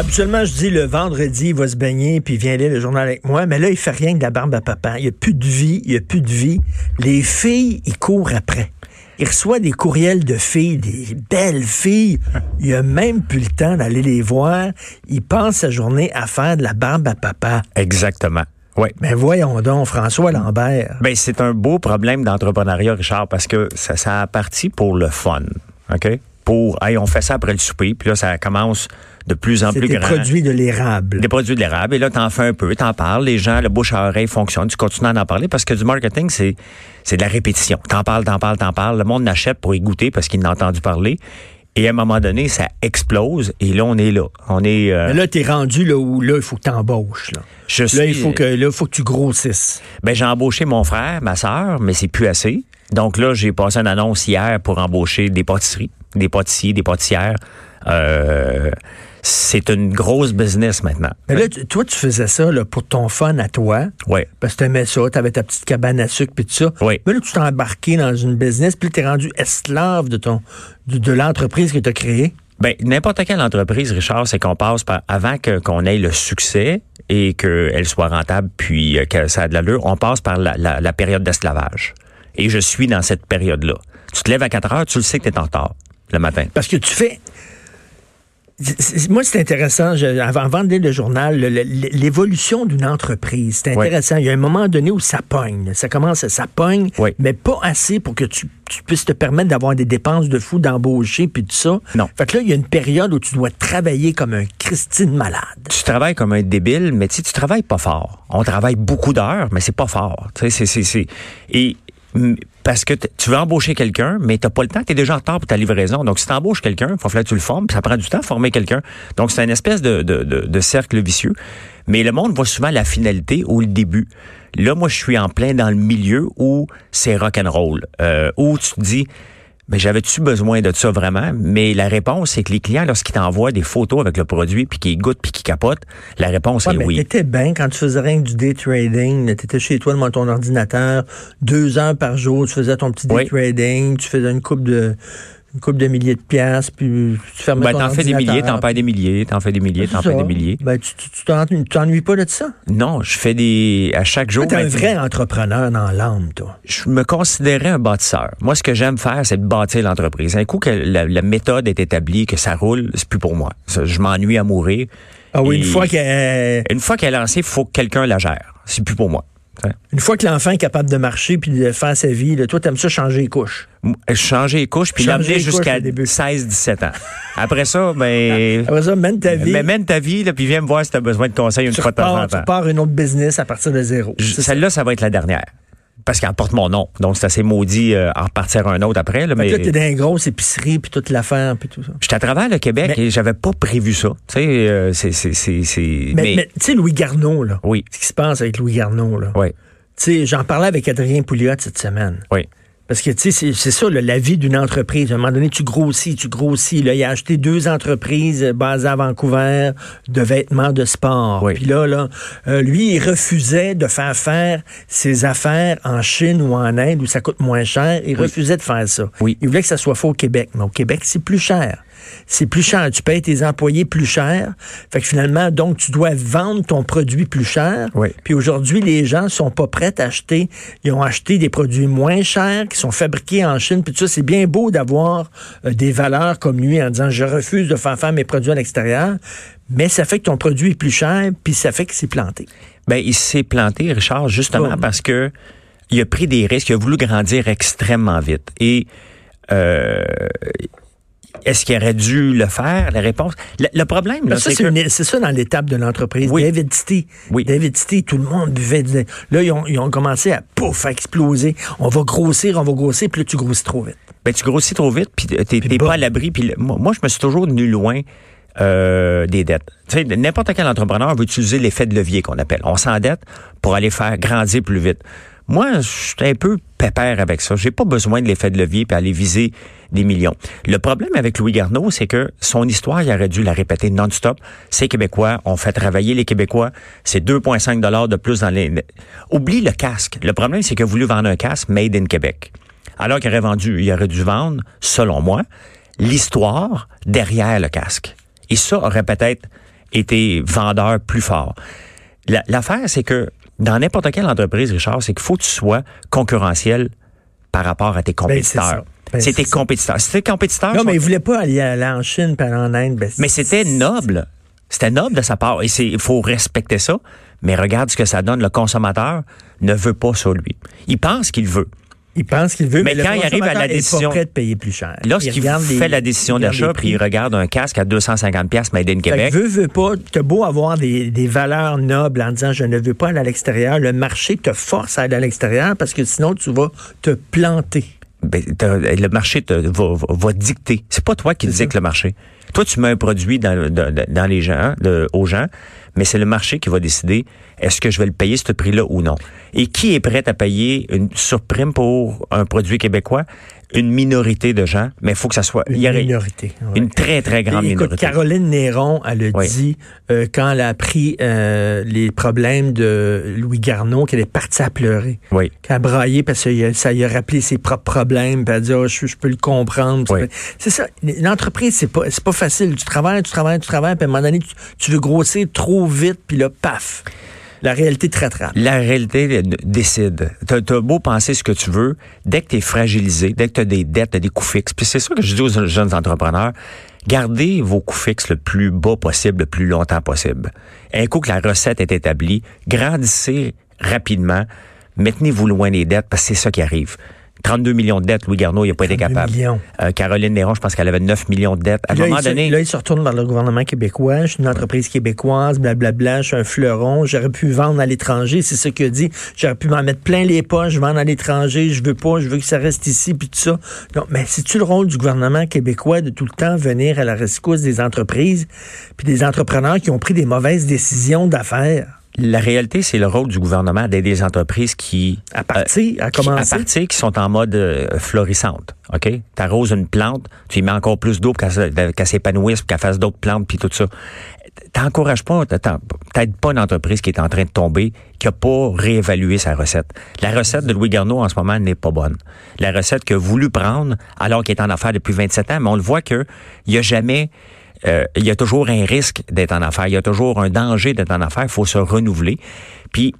Habituellement, je dis le vendredi, il va se baigner puis il vient lire le journal avec moi. Mais là, il fait rien que de la barbe à papa. Il n'y a plus de vie, il n'y a plus de vie. Les filles, ils courent après. Il reçoit des courriels de filles, des belles filles. Il a même plus le temps d'aller les voir. Il passe sa journée à faire de la barbe à papa. Exactement. Oui. Mais voyons donc, François Lambert. Ben, c'est un beau problème d'entrepreneuriat, Richard, parce que ça, ça a parti pour le fun. OK? Pour, hey, on fait ça après le souper, puis là, ça commence de plus en plus des grand. produits de l'érable. Des produits de l'érable. Et là, t'en fais un peu, t'en parles, les gens, le bouche à oreille fonctionne, tu continues à en parler parce que du marketing, c'est, c'est de la répétition. T'en parles, t'en parles, t'en parles. Le monde n'achète pour y goûter parce qu'il n'a entendu parler. Et à un moment donné, ça explose. Et là, on est là. On est, euh, Mais là, t'es rendu là où là, il faut que t'embauches. Là. je Là, suis, il faut que là, il faut que tu grossisses. Ben, j'ai embauché mon frère, ma sœur, mais c'est plus assez. Donc là, j'ai passé une annonce hier pour embaucher des pâtisseries, des pâtissiers, des pâtissières. Euh, c'est une grosse business maintenant. Mais là, tu- toi, tu faisais ça là, pour ton fun à toi. Oui. Parce que t'aimais ça, t'avais ta petite cabane à sucre puis tout ça. Oui. Mais là, tu t'es embarqué dans une business, puis t'es rendu esclave de ton de, de l'entreprise que t'as créée. Ben, n'importe quelle entreprise, Richard, c'est qu'on passe par, avant que, qu'on ait le succès et qu'elle soit rentable, puis euh, que ça a de l'allure, on passe par la, la, la période d'esclavage. Et je suis dans cette période-là. Tu te lèves à 4 heures, tu le sais que tu es en retard le matin. Parce que tu fais. Moi, c'est intéressant. Je- avant, de lire le journal, l'évolution d'une entreprise, c'est Oui. intéressant. Il y a un moment donné où ça pogne. Ça commence, ça pogne, Oui. mais pas assez pour que tu, tu puisses te permettre d'avoir des dépenses de fou, d'embaucher, puis tout ça. Non. Fait que là, il y a une période où tu dois travailler comme un Christine malade. tu travailles comme un débile, mais tu tu travailles pas fort. On travaille beaucoup d'heures, mais c'est pas fort. Tu sais, c'est, c'est, c'est- Et parce que tu veux embaucher quelqu'un, mais t'as pas le temps, tu déjà en retard pour ta livraison. Donc, si tu embauches quelqu'un, il faut falloir que tu le formes, puis ça prend du temps former quelqu'un. Donc, c'est une espèce de, de, de, de cercle vicieux. Mais le monde voit souvent la finalité ou le début. Là, moi, je suis en plein dans le milieu où c'est rock'n'roll, euh, où tu te dis, mais j'avais-tu besoin de ça vraiment? Mais la réponse, c'est que les clients, lorsqu'ils t'envoient des photos avec le produit, puis qu'ils goûtent, puis qu'ils capotent, la réponse Ouais, est mais oui. t'étais bien quand tu faisais rien que du day trading. T'étais chez toi devant ton ordinateur, deux heures par jour, tu faisais ton petit day Oui. trading, tu faisais une coupe de une coupe de milliers de piastres, puis tu fermais Ben, t'en fais des milliers, t'en perds des milliers, t'en fais des milliers, t'en fais des milliers. Ben, tu tu- tu t'en- tu t'ennuies pas de ça? Non, je fais des, à chaque jour. T'es un ben, vrai entrepreneur dans l'âme, toi. je me considérais un bâtisseur. Moi, ce que j'aime faire, c'est de bâtir l'entreprise. Un coup que la, la méthode est établie, que ça roule, c'est plus pour moi. Ça, je m'ennuie à mourir. Ah oui, Et une fois que Une fois qu'elle est lancée, il faut que quelqu'un la gère. C'est plus pour moi. Une fois que l'enfant est capable de marcher puis de faire sa vie, là, toi, t'aimes ça changer les couches? M- Changer les couches, puis l'amener jusqu'à au début. 16-17 ans. Après ça, ben... Après ça, mène ta vie. Mais mène ta vie, là, puis viens me voir si tu as besoin de conseils une tu, fois de temps repars, en tu temps. repars une autre business à partir de zéro. Ça. Celle-là, ça va être la dernière. Parce qu'elle porte mon nom. Donc, c'est assez maudit euh, en repartir un autre après. Là, mais là, t'es dans une grosse épicerie puis toute l'affaire puis tout ça. j'étais à travers le Québec Mais- et j'avais pas prévu ça. Tu sais, euh, c'est... c'est, c'est, c'est- Mais, mais tu sais, Louis Garneau, là. Oui. Ce qui se passe avec Louis Garneau, là. Oui, Tu sais, j'en parlais avec Adrien Pouliot cette semaine. oui. Parce que, tu sais, c'est- ça, là, la vie d'une entreprise. À un moment donné, tu grossis, tu grossis. Là, il a acheté deux entreprises euh, basées à Vancouver de vêtements de sport. Oui. Puis là, là euh, lui, il refusait de faire faire ses affaires en Chine ou en Inde où ça coûte moins cher. Il refusait de faire ça. Oui. Il voulait que ça soit fait au Québec. Mais au Québec, c'est plus cher. C'est plus cher. Tu payes tes employés plus cher. Fait que finalement, donc, tu dois vendre ton produit plus cher. Oui. Puis aujourd'hui, les gens sont pas prêts à acheter. Ils ont acheté des produits moins chers qui sont fabriqués en Chine. Puis tout ça, c'est bien beau d'avoir euh, des valeurs comme lui en disant je refuse de faire faire mes produits à l'extérieur. Mais ça fait que ton produit est plus cher, puis ça fait que c'est planté. Ben, il s'est planté, Richard, justement Bon. parce que il a pris des risques, il a voulu grandir extrêmement vite. Et euh, est-ce qu'il aurait dû le faire? La réponse? Le, le problème, là, ça, c'est c'est que. une- c'est ça dans l'étape de l'entreprise. Oui. David City. Oui. David City, tout le monde buvait. du- Là, ils ont, ils ont commencé à pouf, à exploser. On va grossir, on va grossir, puis là, tu grossis trop vite. Ben, tu grossis trop vite, puis t'es t'es Puis pas à l'abri. Puis moi, moi, je me suis toujours tenu loin euh, des dettes. Tu sais, n'importe quel entrepreneur veut utiliser l'effet de levier qu'on appelle. On s'endette pour aller faire grandir plus vite. Moi, je suis un peu pépère avec ça. J'ai pas besoin de l'effet de levier pour aller viser des millions. Le problème avec Louis Garneau, c'est que son histoire, il aurait dû la répéter non-stop. C'est Québécois, on fait travailler les Québécois. C'est 2,5 dollars de plus dans les... Oublie le casque. Le problème, c'est qu'il a voulu vendre un casque made in Québec. Alors qu'il aurait vendu, il aurait dû vendre, selon moi, l'histoire derrière le casque. Et ça aurait peut-être été vendeur plus fort. La- L'affaire, c'est que dans n'importe quelle entreprise, Richard, c'est qu'il faut que tu sois concurrentiel par rapport à tes compétiteurs. Ben, compétiteurs. Si tes compétiteurs Non, mais il voulait pas aller, aller en Chine, aller en Inde. ben, mais c'était noble. C'était noble de sa part. Et il faut respecter ça. Mais regarde ce que ça donne. Le consommateur ne veut pas ça, lui. Il pense qu'il veut. Il pense qu'il veut, Mais mais, quand il arrive à la décision- prêt de payer plus cher. Lorsqu'il fait les- la décision d'achat, puis il regarde un casque à 250 pièces made in Québec. veut, veut pas, t'as beau avoir des, des valeurs nobles en disant je ne veux pas aller à l'extérieur, le marché te force à aller à l'extérieur parce que sinon tu vas te planter. Ben, le marché te, va, va- va dicter. C'est pas toi qui dicte le marché. Toi, tu mets un produit dans, dans, dans les gens, de- aux gens, mais c'est le marché qui va décider est-ce que je vais le payer ce prix-là ou non. Et qui est prêt à payer une surprime pour un produit québécois? Une minorité de gens, mais il faut que ça soit... Une il y aurait- minorité. ouais. Une très, très grande Écoute, minorité. Caroline Néron, elle a Oui. dit, euh, quand elle a appris euh, les problèmes de Louis Garneau, qu'elle est partie à pleurer. Oui. Qu'elle a braillé parce que ça lui a rappelé ses propres problèmes. Puis elle a dit, Ah, je, je peux le comprendre. Oui. C'est ça. L'entreprise, c'est pas, pas facile. Tu travailles, tu travailles, tu travailles. Puis à un moment donné, tu, tu veux grossir trop vite. Puis là, paf. La réalité te. La réalité décide. T'as as beau penser ce que tu veux, dès que tu es fragilisé, dès que tu as des dettes, t'as des coûts fixes. Puis c'est ça que je dis aux jeunes entrepreneurs, gardez vos coûts fixes le plus bas possible, le plus longtemps possible. Un coup que la recette est établie, grandissez rapidement, maintenez-vous loin des dettes parce que c'est ça qui arrive. 32 millions de dettes, Louis Garneau, il n'a pas été 32 capable. millions. Euh, Caroline Néron, je pense qu'elle avait 9 millions de dettes. À un Là, moment il se, donné, là, il se retourne vers le gouvernement québécois. Je suis une entreprise québécoise, blablabla. Je suis un fleuron. J'aurais pu vendre à l'étranger. C'est ça qu'il a dit. J'aurais pu m'en mettre plein les poches, vendre à l'étranger. Je veux pas. Je veux que ça reste ici, puis tout ça. Non, mais c'est-tu le rôle du gouvernement québécois de tout le temps venir à la rescousse des entreprises, puis des entrepreneurs qui ont pris des mauvaises décisions d'affaires? La réalité, c'est le rôle du gouvernement d'aider les entreprises qui À partir, à qui- commencer. À partir qui sont en mode euh, florissante. OK? Tu arroses une plante, tu y mets encore plus d'eau pour qu'elle se- qu'elle s'épanouisse, pour qu'elle fasse d'autres plantes, puis tout ça. T'encourages pas, t'aides pas une entreprise qui est en train de tomber, qui a pas réévalué sa recette. La recette de Louis Garneau en ce moment n'est pas bonne. La recette qu'il a voulu prendre, alors qu'il est en affaires depuis 27 ans, mais on le voit que il y a jamais euh, il y a toujours un risque d'être en affaires. Il y a toujours un danger d'être en affaires. Il faut se renouveler. Puis,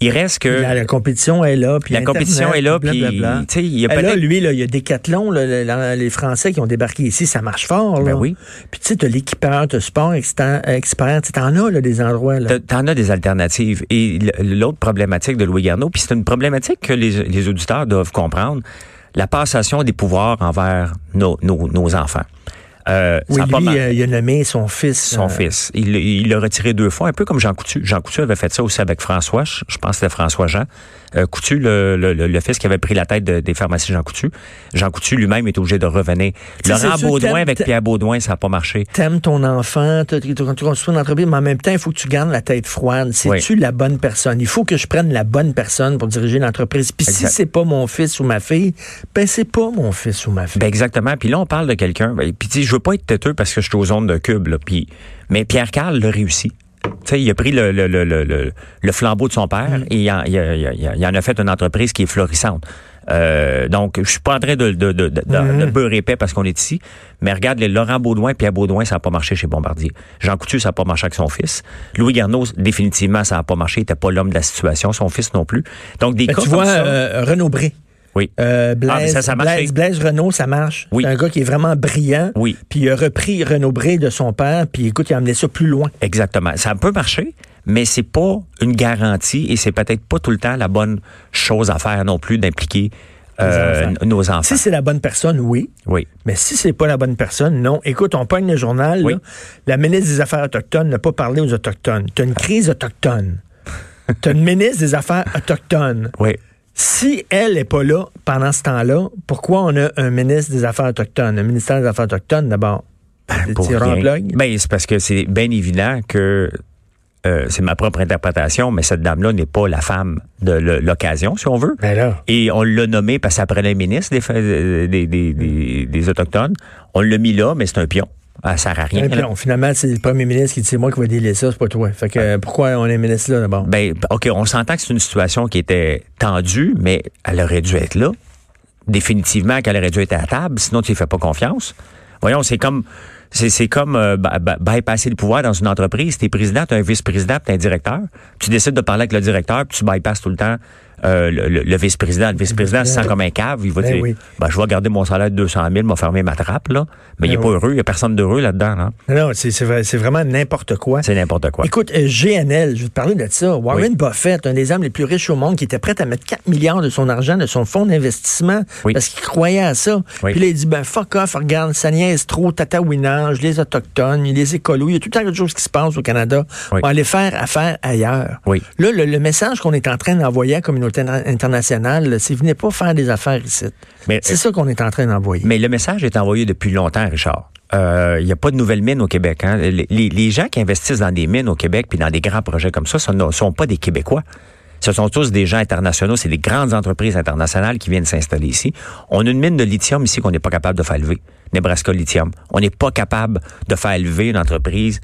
il reste que... La, la compétition est là. Puis La compétition est là, puis, il y a Eh là, lui, là, il y a Decathlon, là, la- les Français qui ont débarqué ici, ça marche fort. Là. Ben oui. Puis tu sais, t'as l'équipeur, t'as sport expert, t'en as là, des endroits. Là. T'en as des alternatives. Et l'autre problématique de Louis Garneau, puis c'est une problématique que les, les auditeurs doivent comprendre, la passation des pouvoirs envers nos, nos, nos enfants. Euh, Oui, ça lui, euh, il a nommé son fils. son euh, fils. Il l'a retiré deux fois, un peu comme Jean Coutu. Jean Coutu avait fait ça aussi avec François, je pense que c'était François Jean. Euh, Coutu, le, le, le- fils qui avait pris la tête de- des pharmacies Jean Coutu. Jean Coutu lui-même est obligé de revenir. Laurent Baudouin avec Pierre Baudouin, ça n'a pas marché. T'aimes ton enfant, tu construis une entreprise, mais en même temps, il faut que tu gardes la tête froide. C'est-tu la bonne personne? Il faut que je prenne la bonne personne pour diriger l'entreprise. Puis si c'est pas mon fils ou ma fille, ben c'est pas mon fils ou ma fille. Ben exactement. Puis là, on parle de quelqu'un. ben, Puis veux pas être têteux parce que je suis aux zones de cube. Là, mais Pierre Carl l'a réussi. Il a pris le, le, le, le, le- le flambeau de son père Mm. et il, en, il, a- il a- il en a fait une entreprise qui est florissante. Euh, donc, je suis pas en train de, de, de, de, Mm. de beurrer épais parce qu'on est ici, mais regarde, les Laurent Baudouin, Pierre Baudouin, ça n'a pas marché chez Bombardier. Jean Coutu, ça n'a pas marché avec son fils. Louis Garneau, définitivement, ça n'a pas marché. Il n'était pas l'homme de la situation, son fils non plus. Donc, des Ben, cas tu comme vois, ça. euh, Renaud Bré. Oui. Euh, Blaise, Ah, ça, ça. Blaise, Blaise Renault, ça marche. Oui. C'est un gars qui est vraiment brillant. Oui. Puis il a repris Renaud Bré de son père, puis écoute, il a amené ça plus loin. Exactement. Ça peut marcher, mais c'est pas une garantie et c'est peut-être pas tout le temps la bonne chose à faire non plus d'impliquer euh, enfants. nos enfants. Si c'est la bonne personne, oui. Oui. Mais si c'est pas la bonne personne, non. Écoute, on pogne le journal. Oui. là. La ministre des Affaires autochtones n'a pas parlé aux Autochtones. Tu as une crise autochtone. tu as une ministre des Affaires autochtones. Oui. Si elle n'est pas là pendant ce temps-là, pourquoi on a un ministre des Affaires autochtones, un ministère des Affaires autochtones d'abord? Pour rien. Ben, c'est parce que c'est bien évident que euh, c'est ma propre interprétation, mais cette dame-là n'est pas la femme de l'occasion, si on veut. Ben Et on l'a nommé parce ça prenait ministre des, des, des, des, des Autochtones. On l'a mis là, mais c'est un pion. Ça sert à rien. Finalement, c'est le premier ministre qui dit c'est moi qui vais délier ça, c'est pas toi. Fait que pourquoi on est ministre là d'abord? Ben, OK, on s'entend que c'est une situation qui était tendue, mais elle aurait dû être là. Définitivement qu'elle aurait dû être à la table, sinon tu ne fais pas confiance. Voyons, c'est comme c'est comme euh, bypasser le pouvoir dans une entreprise. Tu es président, tu un vice-président, tu un directeur. Tu décides de parler avec le directeur, puis tu bypasses tout le temps euh, le, vice-président. Le vice-président se sent comme un cave. Il va ben dire, ben, je vais garder mon salaire de 200 000, m'a fermé ma trappe, là. Mais il n'est ben pas heureux. Il n'y a personne d'heureux là-dedans. Là. Non, c'est vraiment n'importe quoi. C'est n'importe quoi. Écoute, euh, GNL, je vais te parler de ça. Warren Buffett, un des hommes les plus riches au monde, qui était prêt à mettre 4 milliards de son argent, de son fonds d'investissement, parce qu'il croyait à ça. Puis là, il dit, ben fuck off, regarde, ça niaise trop, tatouinage, les Autochtones, les écolos, il y a tout un tas de choses qui se passent au Canada. On va aller faire affaire ailleurs. Là, le, le message qu'on est en train d'envoyer à la communauté internationale, c'est venez pas faire des affaires ici. C'est ça qu'on est en train d'envoyer. Mais le message est envoyé depuis longtemps, Richard. Il euh, n'y a pas de nouvelles mines au Québec. Hein. Les, gens qui investissent dans des mines au Québec puis dans des grands projets comme ça, ce ne sont pas des Québécois. Ce sont tous des gens internationaux, c'est des grandes entreprises internationales qui viennent s'installer ici. On a une mine de lithium ici qu'on n'est pas capable de faire lever. Nebraska Lithium. On n'est pas capable de faire lever une entreprise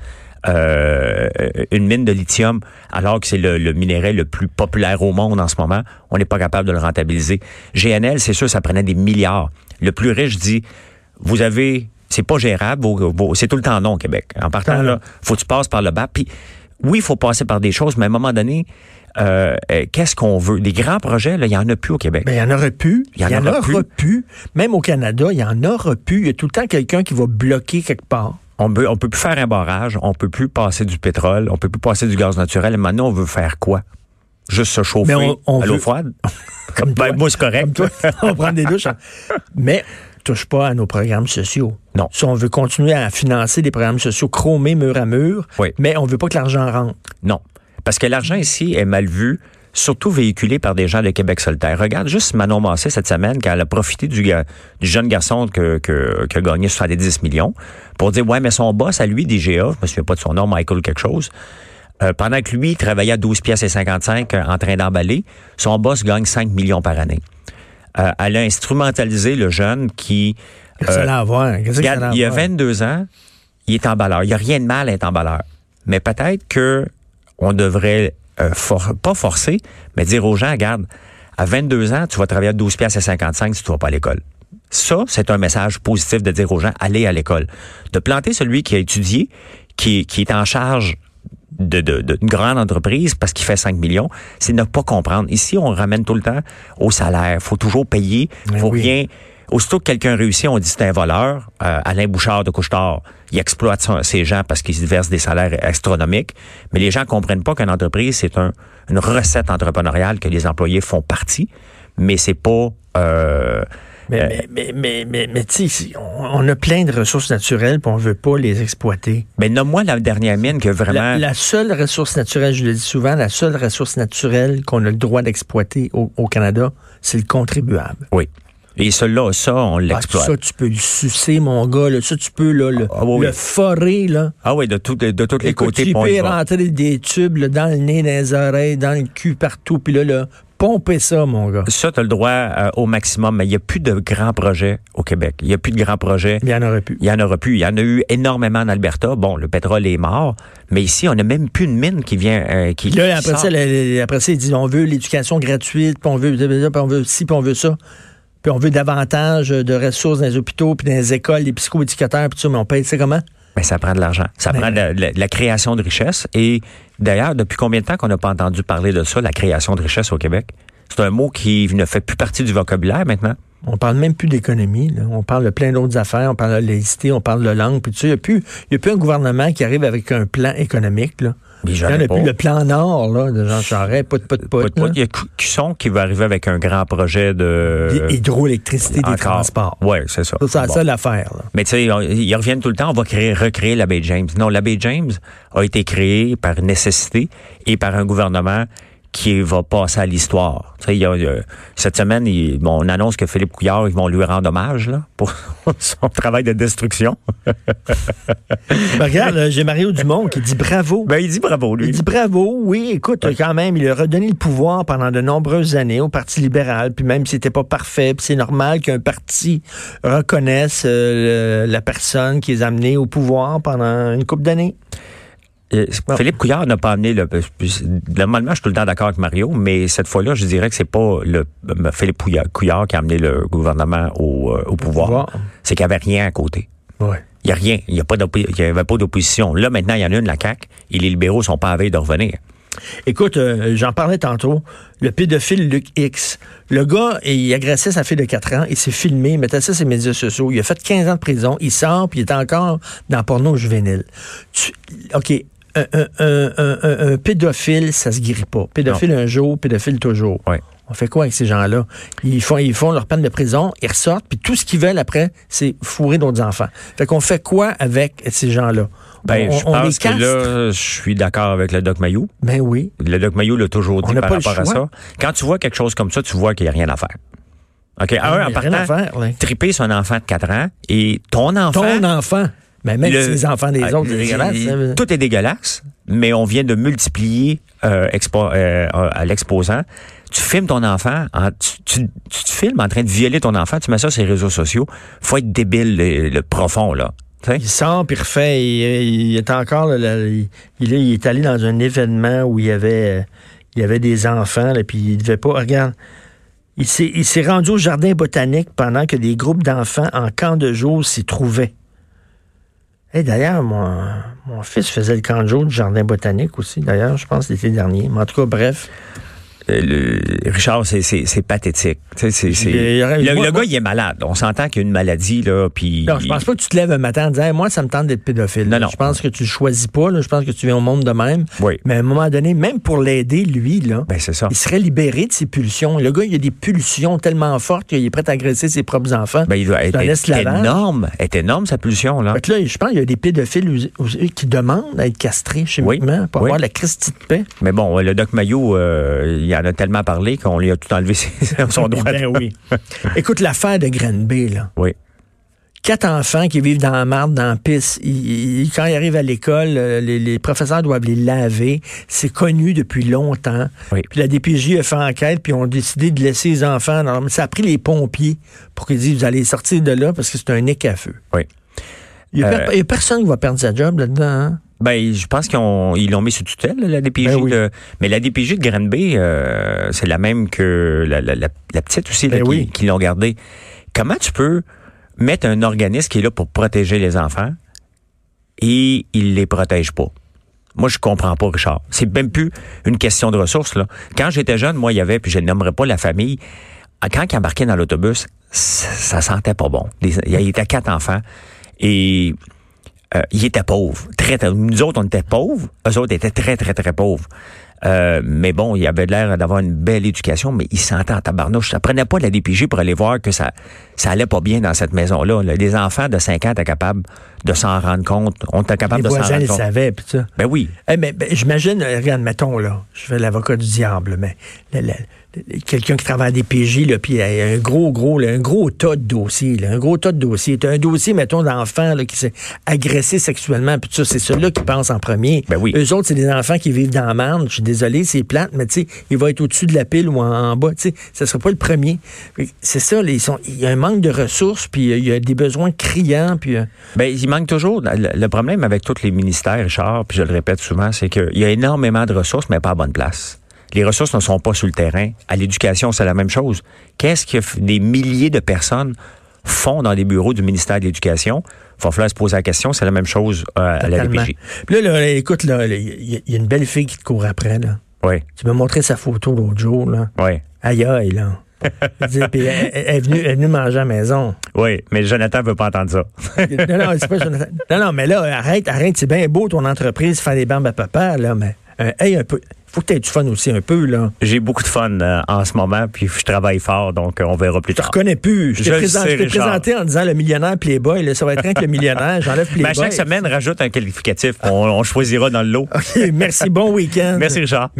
euh, une mine de lithium, alors que c'est le, le, minerai le plus populaire au monde en ce moment, on n'est pas capable de le rentabiliser. GNL, c'est sûr, ça prenait des milliards. Le plus riche dit, vous avez, c'est pas gérable, c'est tout le temps non au Québec. En partant là, faut que tu passes par le bas. Puis oui, il faut passer par des choses, mais à un moment donné, euh, euh, qu'est-ce qu'on veut? Des grands projets, il n'y en a plus au Québec. Ben, il y en aurait plus. Il y en, aura, plus. Même au Canada, il y en aura plus. Il y a tout le temps quelqu'un qui va bloquer quelque part. On peut, on peut plus faire un barrage, on peut plus passer du pétrole, on peut plus passer du gaz naturel. Et maintenant, on veut faire quoi? Juste se chauffer à l'eau froide? Comme ben, moi, c'est correct. on prend des douches. Hein. Mais touche pas à nos programmes sociaux. Non. Si on veut continuer à financer des programmes sociaux chromés mur à mur, mais on veut pas que l'argent rentre. Non. Parce que l'argent ici est mal vu surtout véhiculé par des gens de Québec solitaire. Regarde juste Manon Massé cette semaine quand elle a profité du, du jeune garçon que, que, qui a gagné 70 millions pour dire, ouais, mais son boss à lui, DGA, je me souviens pas de son nom, Michael quelque chose, euh, pendant que lui, il travaillait à 12 pièces et 55 euh, en train d'emballer, son boss gagne 5 millions par année. Euh, elle a instrumentalisé le jeune qui... Qu'est-ce a voir? il y a 22 ans, il est emballeur. Il n'y a rien de mal à être emballeur. Mais peut-être que on devrait euh, pas forcer, mais dire aux gens, regarde, à 22 ans, tu vas travailler à 12 pièces et 55 si tu vas pas à l'école. Ça, c'est un message positif de dire aux gens, allez à l'école. De planter celui qui a étudié, qui, qui est en charge d'une de, de, grande entreprise parce qu'il fait 5 millions, c'est ne pas comprendre. Ici, on ramène tout le temps au salaire. faut toujours payer. faut rien Aussitôt que quelqu'un réussit, on dit c'est un voleur. Euh, Alain Bouchard de Couchetard, il exploite ses gens parce qu'ils versent des salaires astronomiques. Mais les gens comprennent pas qu'une entreprise, c'est un, une recette entrepreneuriale que les employés font partie, mais c'est pas... Euh, mais, euh, mais, mais, mais, mais, tu sais, on a plein de ressources naturelles, puis on veut pas les exploiter. Mais nomme-moi la dernière mine que vraiment... La, seule ressource naturelle, je le dis souvent, la seule ressource naturelle qu'on a le droit d'exploiter au, au Canada, c'est le contribuable. Oui. Et celui-là, ça, on ah, l'exploite. ça, tu peux le sucer, mon gars. Ça, tu peux là, le, ah, le forer. Là. Ah oui, de, tout, de, de tous les côtés. Tu peux rentrer des tubes dans le nez, dans les oreilles, dans le cul, partout. Puis là, là pomper ça, mon gars. Ça, tu as le droit euh, au maximum, mais il n'y a plus de grands projets au Québec. Il n'y a plus de grands projets. Il y en aurait plus. Il y en aurait plus. Il y en a eu énormément en Alberta. Bon, le pétrole est mort, mais ici, on n'a même plus une mine qui vient. Euh, qui, là, après, ça, après ça, ils disent on veut l'éducation gratuite, puis on veut, puis on veut ci, puis on veut ça puis on veut davantage de ressources dans les hôpitaux, puis dans les écoles, les psychoéducateurs, puis tout ça, mais on paye, tu sais comment? Mais ça prend de l'argent. Ça prend de la, création de richesse. Et d'ailleurs, depuis combien de temps qu'on n'a pas entendu parler de ça, la création de richesse au Québec? C'est un mot qui ne fait plus partie du vocabulaire maintenant. On parle même plus d'économie. On parle de plein d'autres affaires. On parle de laïcité, on parle de langue. Puis tu sais, il n'y a, plus, a plus un gouvernement qui arrive avec un plan économique. Là. Il n'y en a plus le plan Nord là, de Jean Charest, pas de pas de pas. Il y a Cusson qui va arriver avec un grand projet de... Hydroélectricité des transports. Oui, c'est ça. C'est ça l'affaire. Mais tu sais, ils reviennent tout le temps, on va créer, recréer l'abbé James. Non, l'abbé James a été créé par nécessité et par un gouvernement qui va passer à l'histoire. Tu sais, il y a, euh, cette semaine, il- bon, on annonce que Philippe Couillard, ils vont lui rendre hommage là, pour son travail de destruction. Ben, regarde, là, j'ai Mario Dumont qui dit bravo. Ben, il dit bravo, lui. Il dit bravo, oui, écoute, quand même, il a redonné le pouvoir pendant de nombreuses années au Parti libéral, puis même si c'était pas parfait, puis c'est normal qu'un parti reconnaisse euh, le- la personne qui les a amenés au pouvoir pendant une couple d'années. Euh. Philippe Couillard n'a pas amené le. Normalement, je suis tout le temps d'accord avec Mario, mais cette fois-là, je dirais que c'est pas le euh, Philippe Couillard, qui a amené le gouvernement au, euh, au pouvoir. pouvoir. C'est qu'il n'y avait rien à côté. Ouais. Il n'y a rien. Il n'y avait pas d'opposition. Là, maintenant, il y en a une, la CAQ, et les libéraux sont pas à veille de revenir. Écoute, euh, j'en parlais tantôt, le pédophile Luc X. Le gars, il agressait sa fille de 4 ans, il s'est filmé, il mettait ça sur les médias sociaux, il a fait 15 ans de prison, il sort, puis il est encore dans le porno juvénile. Tu- OK, un, un- un- un- un- un pédophile, ça se guérit pas. Pédophile un jour, pédophile toujours. Ouais. On fait quoi avec ces gens-là? Ils font, ils font leur peine de prison, ils ressortent, puis tout ce qu'ils veulent après, c'est fourrer d'autres enfants. Fait qu'on fait quoi avec ces gens-là? Ben, on, je on pense que là, je suis d'accord avec le Doc Mayou. Ben oui. Le Doc Mayou l'a toujours dit par pas le rapport à ça. Quand tu vois quelque chose comme ça, tu vois qu'il n'y a rien à faire. OK. Un, Il y a en rien à partant, triper sur un enfant de 4 ans et ton enfant. Ton enfant. Mais même Le- si les enfants des Ah, autres, c'est dégueulasse. Tout est dégueulasse, mais on vient de multiplier euh, expo- euh, à l'exposant. Tu filmes ton enfant, en- tu, tu- tu te filmes en train de violer ton enfant, tu mets ça sur les réseaux sociaux. faut être débile, le, le profond, là. Il sort puis il refait. Il, il est encore. là, là, il, il est- il est allé dans un événement où il y avait, euh, il y avait des enfants, là, puis il devait pas. Regarde. Il s'est, il s'est rendu au jardin botanique pendant que des groupes d'enfants en camp de jour s'y trouvaient. Et d'ailleurs, mon, mon fils faisait le jour du jardin botanique aussi, d'ailleurs, je pense l'été dernier. Mais en tout cas, bref. Le- Richard, c'est- pathétique. Le moi- le moi- gars, il est malade. On s'entend qu'il y a une maladie, là, puis... Non, je pense pas que tu te lèves un matin en disant Hey, moi, ça me tente d'être pédophile. Non, non. Je pense que tu le choisis pas. là. Je pense que tu viens au monde de même. Oui. Mais à un moment donné, même pour l'aider, lui, là, Ben, ça. il serait libéré de ses pulsions. Le gars, il a des pulsions tellement fortes qu'il est prêt à agresser ses propres enfants. Ben, il doit être, être énorme. Est énorme, sa pulsion, là. Là, je pense qu'il y a des pédophiles qui demandent à être castrés chimiquement pour Oui. avoir la Christie de paix. Mais bon, le Doc Mayo, euh, il en a tellement parlé qu'on lui a tout enlevé son droit. Ben oui. Écoute, l'affaire de Granby, là. Oui. Quatre enfants qui vivent dans la marde, dans la. Ils- ils- quand ils arrivent à l'école, euh, les, les professeurs doivent les laver. C'est connu depuis longtemps. Oui. Puis la DPJ a fait enquête, puis ont décidé de laisser les enfants. Alors, ça a pris les pompiers pour qu'ils disent, vous allez sortir de là parce que c'est un nick à feu. Oui. Il n'y a, Euh, a personne qui va perdre sa job là-dedans. hein? Ben, je pense qu'ils ont- ils l'ont mis sous tutelle, la DPJ. Ben oui. de- mais la DPJ de Granby, euh, c'est la même que la, la- la- la petite aussi, là, Ben qui, oui. qui l'ont gardée. Comment tu peux mettre un organisme qui est là pour protéger les enfants et il les protège pas? Moi, je comprends pas, Richard. C'est même plus une question de ressources, là. Quand j'étais jeune, moi, il y avait, puis je ne nommerai pas la famille, quand ils embarquaient dans l'autobus, ça, ça sentait pas bon. Il y était quatre enfants et euh, ils étaient pauvres. Très, très- nous autres, on était pauvres. Eux autres étaient très, très, très pauvres. Euh, mais bon, il avait l'air d'avoir une belle éducation, mais ils sentaient en tabarnouche. Ça prenait pas de la DPJ pour aller voir que ça, ça allait pas bien dans cette maison-là. là. Les enfants de 5 ans étaient capables de s'en rendre compte. On était capable Les de s'en voisins rendre compte. savaient, puis ça. Ben oui. Eh, mais, ben, j'imagine, euh, regarde, mettons, là, je fais l'avocat du diable, mais quelqu'un qui travaille à des PJ, là, puis il y a un gros, gros, là, un gros tas de dossiers, là, un gros tas de dossiers. T'as un dossier, mettons, d'enfants qui s'est agressé sexuellement, puis ça, c'est ceux-là qui pensent en premier. Ben oui. Eux autres, c'est des enfants qui vivent dans la marde. Je suis désolé, c'est plate, mais tu sais, il va être au-dessus de la pile ou en, en bas, tu sais, ça sera pas le premier. C'est ça, il y a un manque de ressources, puis euh, il y a des besoins criants, puis... euh, Ben, manque toujours. Le, problème avec tous les ministères, Richard, puis je le répète souvent, c'est qu'il y a énormément de ressources, mais pas à bonne place. Les ressources ne sont pas sur le terrain. À l'éducation, c'est la même chose. Qu'est-ce que des milliers de personnes font dans les bureaux du ministère de l'Éducation? Il va falloir se poser la question. C'est la même chose euh, à la. DPJ. Là, là, écoute, là, il y, a- il y a une belle fille qui te court après, là. Oui, Tu m'as montré sa photo l'autre jour, là. oui, Aïe, aïe, là. Je Puis elle, elle est venue, elle est venue manger à la maison. oui. Mais Jonathan veut pas entendre ça. Non, non, c'est pas Jonathan. Non, non, mais là, arrête, arrête. C'est bien beau, ton entreprise, faire des bambes à papa, là, mais euh, hey, un peu. Faut que tu aies du fun aussi, un peu, là. J'ai beaucoup de fun euh, en ce moment, puis je travaille fort, donc euh, on verra plus Je te tard. reconnais plus. Je Je t'ai présent- je présenté en disant le millionnaire Playboy. Là, ça va être rien que le millionnaire. J'enlève Playboy. Ben, à chaque semaine, rajoute un qualificatif. On, on choisira dans le lot. OK, merci. Bon week-end. Merci, Richard.